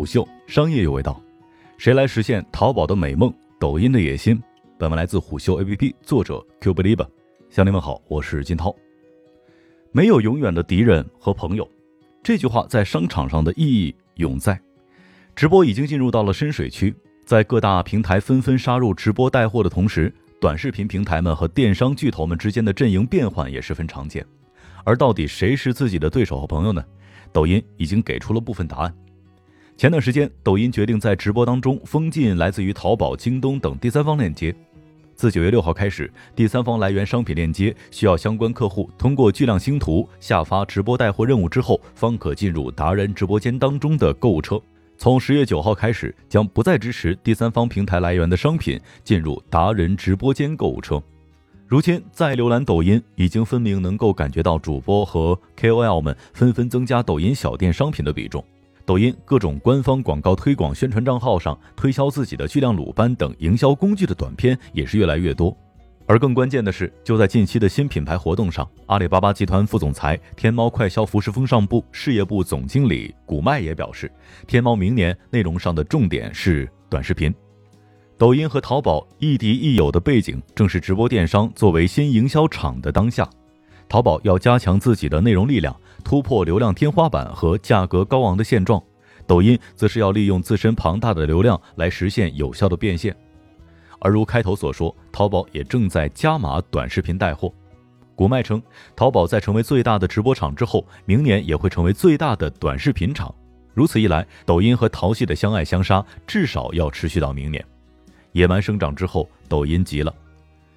虎嗅，商业有味道。谁来实现淘宝的美梦？抖音的野心。本文来自虎嗅 APP，作者 Q Believe。乡亲们好，我是金涛。没有永远的敌人和朋友，这句话在商场上的意义永在。直播已经进入到了深水区，在各大平台纷纷杀入直播带货的同时，短视频平台们和电商巨头们之间的阵营变换也十分常见。而到底谁是自己的对手和朋友呢？抖音已经给出了部分答案。前段时间，抖音决定在直播当中封禁来自于淘宝、京东等第三方链接。自九月六号开始，第三方来源商品链接需要相关客户通过巨量星图下发直播带货任务之后，方可进入达人直播间当中的购物车。从十月九号开始，将不再支持第三方平台来源的商品进入达人直播间购物车。如今，在浏览抖音，已经分明能够感觉到主播和 KOL 们纷纷增加抖音小店商品的比重。抖音各种官方广告推广宣传账号上推销自己的巨量鲁班等营销工具的短片也是越来越多。而更关键的是，就在近期的新品牌活动上，阿里巴巴集团副总裁、天猫快销服饰风尚部事业部总经理古麦也表示，天猫明年内容上的重点是短视频。抖音和淘宝亦敌亦友的背景，正是直播电商作为新营销场的当下。淘宝要加强自己的内容力量，突破流量天花板和价格高昂的现状；抖音则是要利用自身庞大的流量来实现有效的变现。而如开头所说，淘宝也正在加码短视频带货。古麦称，淘宝在成为最大的直播场之后，明年也会成为最大的短视频场。如此一来，抖音和淘系的相爱相杀至少要持续到明年。野蛮生长之后，抖音急了。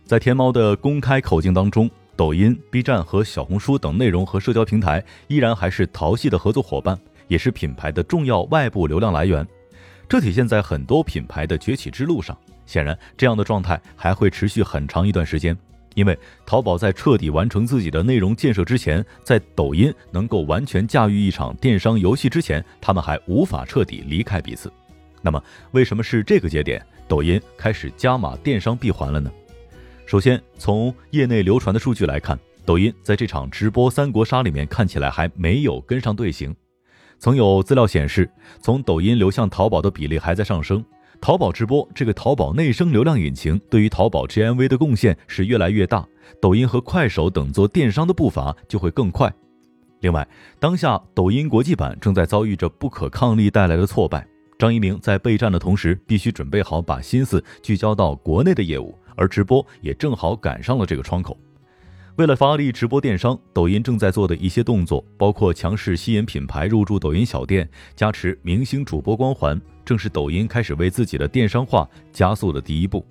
在天猫的公开口径当中，抖音、B 站和小红书等内容和社交平台依然还是淘系的合作伙伴，也是品牌的重要外部流量来源。这体现在很多品牌的崛起之路上。显然，这样的状态还会持续很长一段时间，因为淘宝在彻底完成自己的内容建设之前，在抖音能够完全驾驭一场电商游戏之前，他们还无法彻底离开彼此。那么，为什么是这个节点？抖音开始加码电商闭环了呢。首先，从业内流传的数据来看，抖音在这场直播三国杀里面看起来还没有跟上队形。曾有资料显示，从抖音流向淘宝的比例还在上升。淘宝直播这个淘宝内生流量引擎对于淘宝 GMV 的贡献是越来越大，抖音和快手等做电商的步伐就会更快。另外，当下抖音国际版正在遭遇着不可抗力带来的挫败。张一鸣在备战的同时，必须准备好把心思聚焦到国内的业务，而直播也正好赶上了这个窗口。为了发力直播电商，抖音正在做的一些动作，包括强势吸引品牌入驻抖音小店，加持明星主播光环，正是抖音开始为自己的电商化加速的第一步。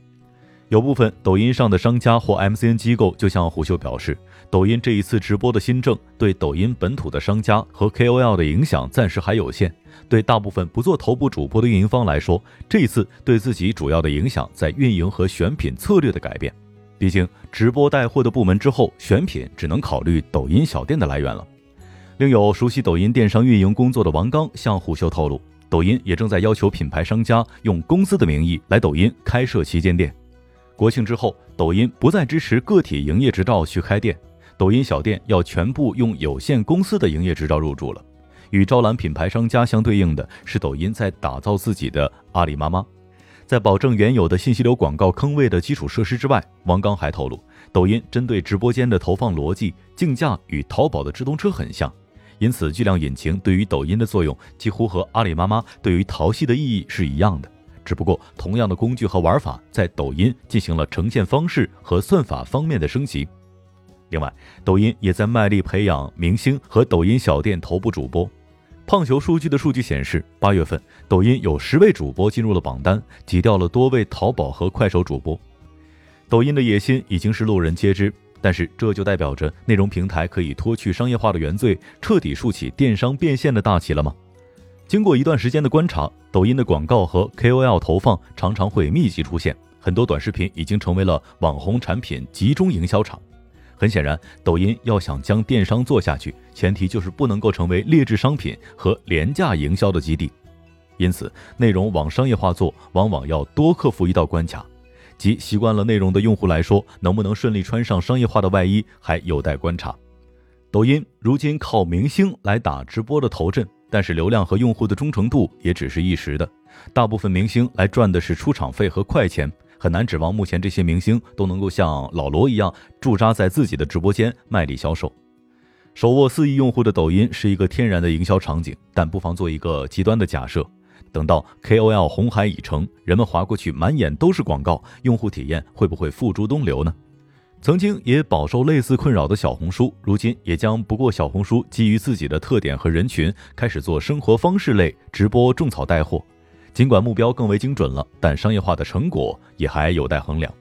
有部分抖音上的商家或 MCN 机构就向虎嗅表示，抖音这一次直播的新政对抖音本土的商家和 KOL 的影响暂时还有限。对大部分不做头部主播的运营方来说，这一次对自己主要的影响在运营和选品策略的改变。毕竟直播带货的部门之后，选品只能考虑抖音小店的来源了。另有熟悉抖音电商运营工作的王刚向虎嗅透露，抖音也正在要求品牌商家用公司的名义来抖音开设旗舰店。国庆之后，抖音不再支持个体营业执照去开店，抖音小店要全部用有限公司的营业执照入驻了。与招揽品牌商家相对应的是，抖音在打造自己的阿里妈妈。在保证原有的信息流广告坑位的基础设施之外，王刚还透露，抖音针对直播间的投放逻辑竞价与淘宝的直通车很像，因此巨量引擎对于抖音的作用几乎和阿里妈妈对于淘系的意义是一样的。只不过，同样的工具和玩法在抖音进行了呈现方式和算法方面的升级。另外，抖音也在卖力培养明星和抖音小店头部主播。胖球数据的数据显示，八月份抖音有十位主播进入了榜单，挤掉了多位淘宝和快手主播。抖音的野心已经是路人皆知，但是这就代表着内容平台可以脱去商业化的原罪，彻底竖起电商变现的大旗了吗？经过一段时间的观察，抖音的广告和 KOL 投放常常会密集出现，很多短视频已经成为了网红产品集中营销场。很显然，抖音要想将电商做下去，前提就是不能够成为劣质商品和廉价营销的基地。因此，内容往商业化做，往往要多克服一道关卡，即习惯了内容的用户来说，能不能顺利穿上商业化的外衣，还有待观察。抖音如今靠明星来打直播的头阵。但是流量和用户的忠诚度也只是一时的。大部分明星来赚的是出场费和快钱，很难指望目前这些明星都能够像老罗一样驻扎在自己的直播间卖力销售。手握四亿用户的抖音是一个天然的营销场景，但不妨做一个极端的假设：等到 KOL 红海已成，人们划过去满眼都是广告，用户体验会不会付诸东流呢？曾经也饱受类似困扰的小红书，如今也将不过小红书基于自己的特点和人群，开始做生活方式类直播种草带货。尽管目标更为精准了，但商业化的成果也还有待衡量。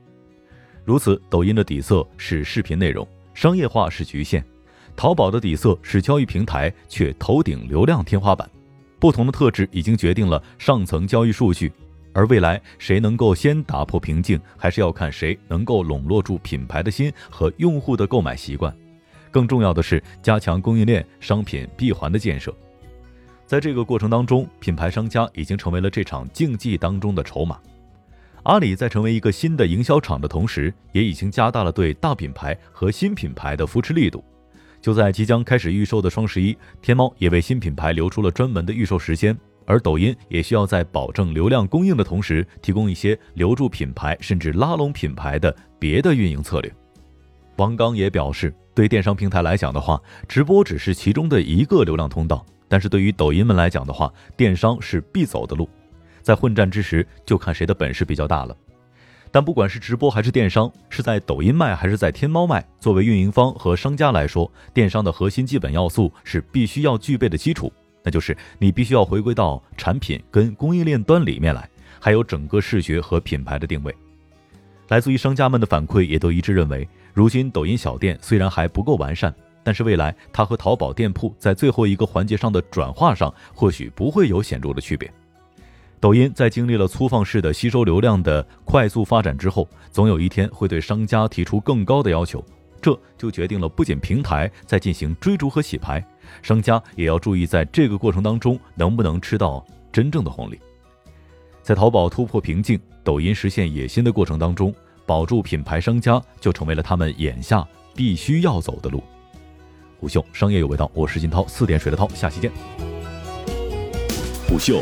如此，抖音的底色是视频内容，商业化是局限；淘宝的底色是交易平台，却头顶流量天花板。不同的特质已经决定了上层交易数据。而未来谁能够先打破瓶颈，还是要看谁能够笼络住品牌的心和用户的购买习惯。更重要的是加强供应链、商品闭环的建设。在这个过程当中，品牌商家已经成为了这场竞技当中的筹码。阿里在成为一个新的营销场的同时，也已经加大了对大品牌和新品牌的扶持力度。就在即将开始预售的双十一，天猫也为新品牌留出了专门的预售时间。而抖音也需要在保证流量供应的同时，提供一些留住品牌甚至拉拢品牌的别的运营策略。王刚也表示，对电商平台来讲的话，直播只是其中的一个流量通道，但是对于抖音们来讲的话，电商是必走的路。在混战之时，就看谁的本事比较大了。但不管是直播还是电商，是在抖音卖还是在天猫卖，作为运营方和商家来说，电商的核心基本要素是必须要具备的基础。那就是你必须要回归到产品跟供应链端里面来，还有整个视觉和品牌的定位。来自于商家们的反馈也都一致认为，如今抖音小店虽然还不够完善，但是未来它和淘宝店铺在最后一个环节上的转化上，或许不会有显著的区别。抖音在经历了粗放式的吸收流量的快速发展之后，总有一天会对商家提出更高的要求。这就决定了，不仅平台在进行追逐和洗牌，商家也要注意，在这个过程当中能不能吃到真正的红利。在淘宝突破瓶颈、抖音实现野心的过程当中，保住品牌商家就成为了他们眼下必须要走的路。虎嗅商业有味道，我是金涛，四点水的涛，下期见。虎嗅